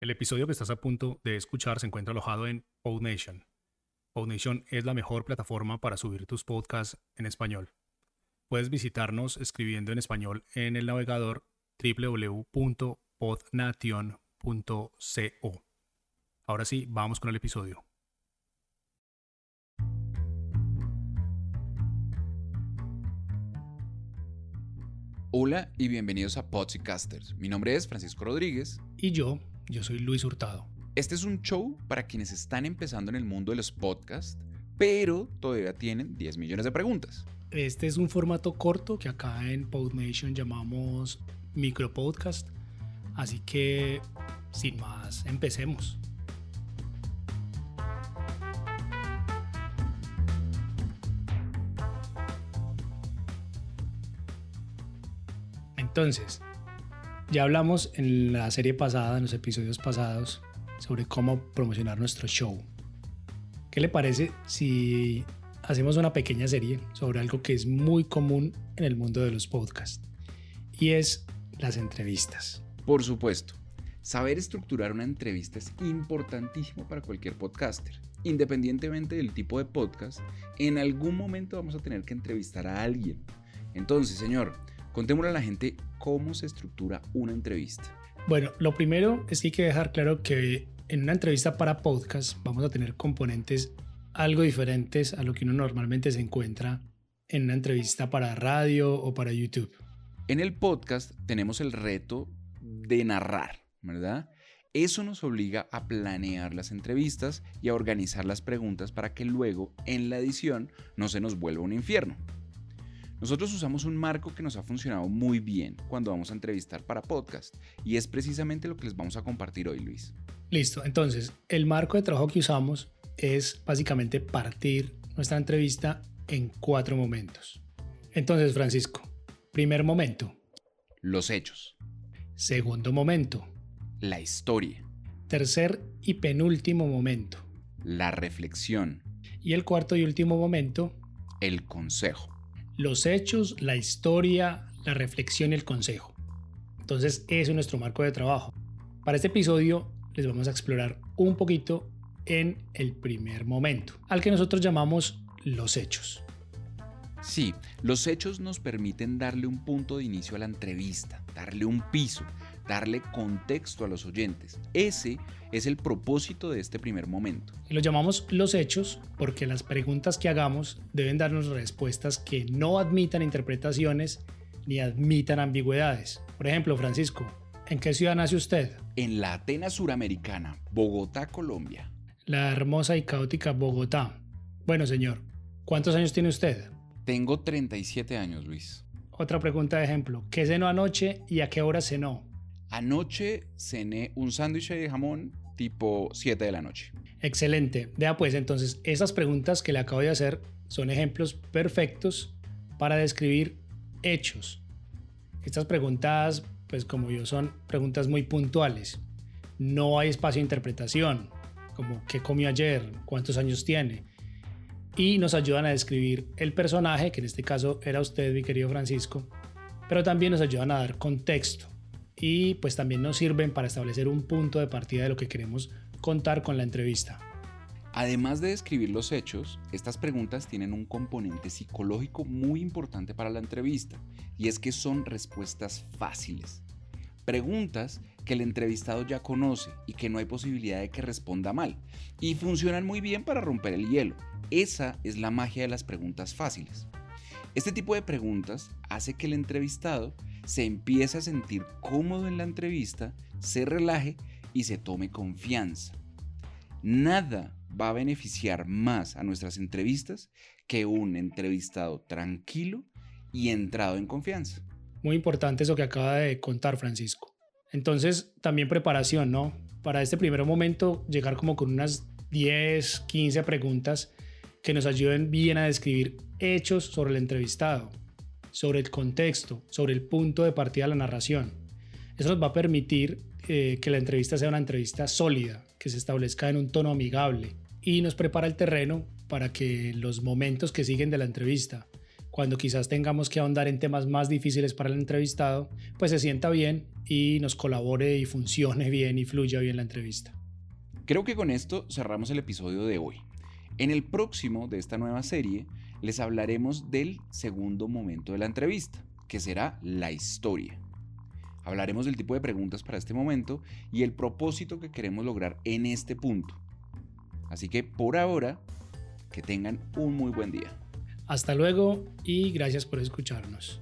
El episodio que estás a punto de escuchar se encuentra alojado en PodNation. PodNation es la mejor plataforma para subir tus podcasts en español. Puedes visitarnos escribiendo en español en el navegador www.podnation.co. Ahora sí, vamos con el episodio. Hola y bienvenidos a Podcasters. Mi nombre es Francisco Rodríguez. Y yo, yo soy Luis Hurtado. Este es un show para quienes están empezando en el mundo de los podcasts, pero todavía tienen 10 millones de preguntas. Este es un formato corto que acá en PodNation llamamos micropodcast. Así que, sin más, empecemos. Entonces, ya hablamos en la serie pasada, en los episodios pasados, sobre cómo promocionar nuestro show. ¿Qué le parece si hacemos una pequeña serie sobre algo que es muy común en el mundo de los podcasts? Y es las entrevistas. Por supuesto, saber estructurar una entrevista es importantísimo para cualquier podcaster. Independientemente del tipo de podcast, en algún momento vamos a tener que entrevistar a alguien. Entonces, señor, Contémosle a la gente cómo se estructura una entrevista. Bueno, lo primero es que hay que dejar claro que en una entrevista para podcast vamos a tener componentes algo diferentes a lo que uno normalmente se encuentra en una entrevista para radio o para YouTube. En el podcast tenemos el reto de narrar, ¿verdad? Eso nos obliga a planear las entrevistas y a organizar las preguntas para que luego en la edición no se nos vuelva un infierno. Nosotros usamos un marco que nos ha funcionado muy bien cuando vamos a entrevistar para podcast y es precisamente lo que les vamos a compartir hoy, Luis. Listo, entonces el marco de trabajo que usamos es básicamente partir nuestra entrevista en cuatro momentos. Entonces, Francisco, primer momento. Los hechos. Segundo momento. La historia. Tercer y penúltimo momento. La reflexión. Y el cuarto y último momento. El consejo los hechos, la historia, la reflexión y el consejo. Entonces, ese es nuestro marco de trabajo. Para este episodio les vamos a explorar un poquito en el primer momento, al que nosotros llamamos los hechos. Sí, los hechos nos permiten darle un punto de inicio a la entrevista, darle un piso, darle contexto a los oyentes. Ese es el propósito de este primer momento. Y lo llamamos los hechos porque las preguntas que hagamos deben darnos respuestas que no admitan interpretaciones ni admitan ambigüedades. Por ejemplo, Francisco, ¿en qué ciudad nace usted? En la Atenas Suramericana, Bogotá, Colombia. La hermosa y caótica Bogotá. Bueno, señor, ¿cuántos años tiene usted? Tengo 37 años, Luis. Otra pregunta de ejemplo. ¿Qué cenó anoche y a qué hora cenó? Anoche cené un sándwich de jamón tipo 7 de la noche. Excelente. Vea pues entonces, esas preguntas que le acabo de hacer son ejemplos perfectos para describir hechos. Estas preguntas, pues como yo, son preguntas muy puntuales. No hay espacio de interpretación, como qué comió ayer, cuántos años tiene. Y nos ayudan a describir el personaje, que en este caso era usted, mi querido Francisco, pero también nos ayudan a dar contexto y pues también nos sirven para establecer un punto de partida de lo que queremos contar con la entrevista. Además de describir los hechos, estas preguntas tienen un componente psicológico muy importante para la entrevista, y es que son respuestas fáciles. Preguntas que el entrevistado ya conoce y que no hay posibilidad de que responda mal, y funcionan muy bien para romper el hielo. Esa es la magia de las preguntas fáciles. Este tipo de preguntas hace que el entrevistado se empiece a sentir cómodo en la entrevista, se relaje y se tome confianza. Nada va a beneficiar más a nuestras entrevistas que un entrevistado tranquilo y entrado en confianza. Muy importante eso que acaba de contar Francisco. Entonces, también preparación, ¿no? Para este primer momento, llegar como con unas 10, 15 preguntas que nos ayuden bien a describir hechos sobre el entrevistado sobre el contexto, sobre el punto de partida de la narración. Eso nos va a permitir eh, que la entrevista sea una entrevista sólida, que se establezca en un tono amigable y nos prepara el terreno para que los momentos que siguen de la entrevista, cuando quizás tengamos que ahondar en temas más difíciles para el entrevistado, pues se sienta bien y nos colabore y funcione bien y fluya bien la entrevista. Creo que con esto cerramos el episodio de hoy. En el próximo de esta nueva serie les hablaremos del segundo momento de la entrevista, que será la historia. Hablaremos del tipo de preguntas para este momento y el propósito que queremos lograr en este punto. Así que por ahora, que tengan un muy buen día. Hasta luego y gracias por escucharnos.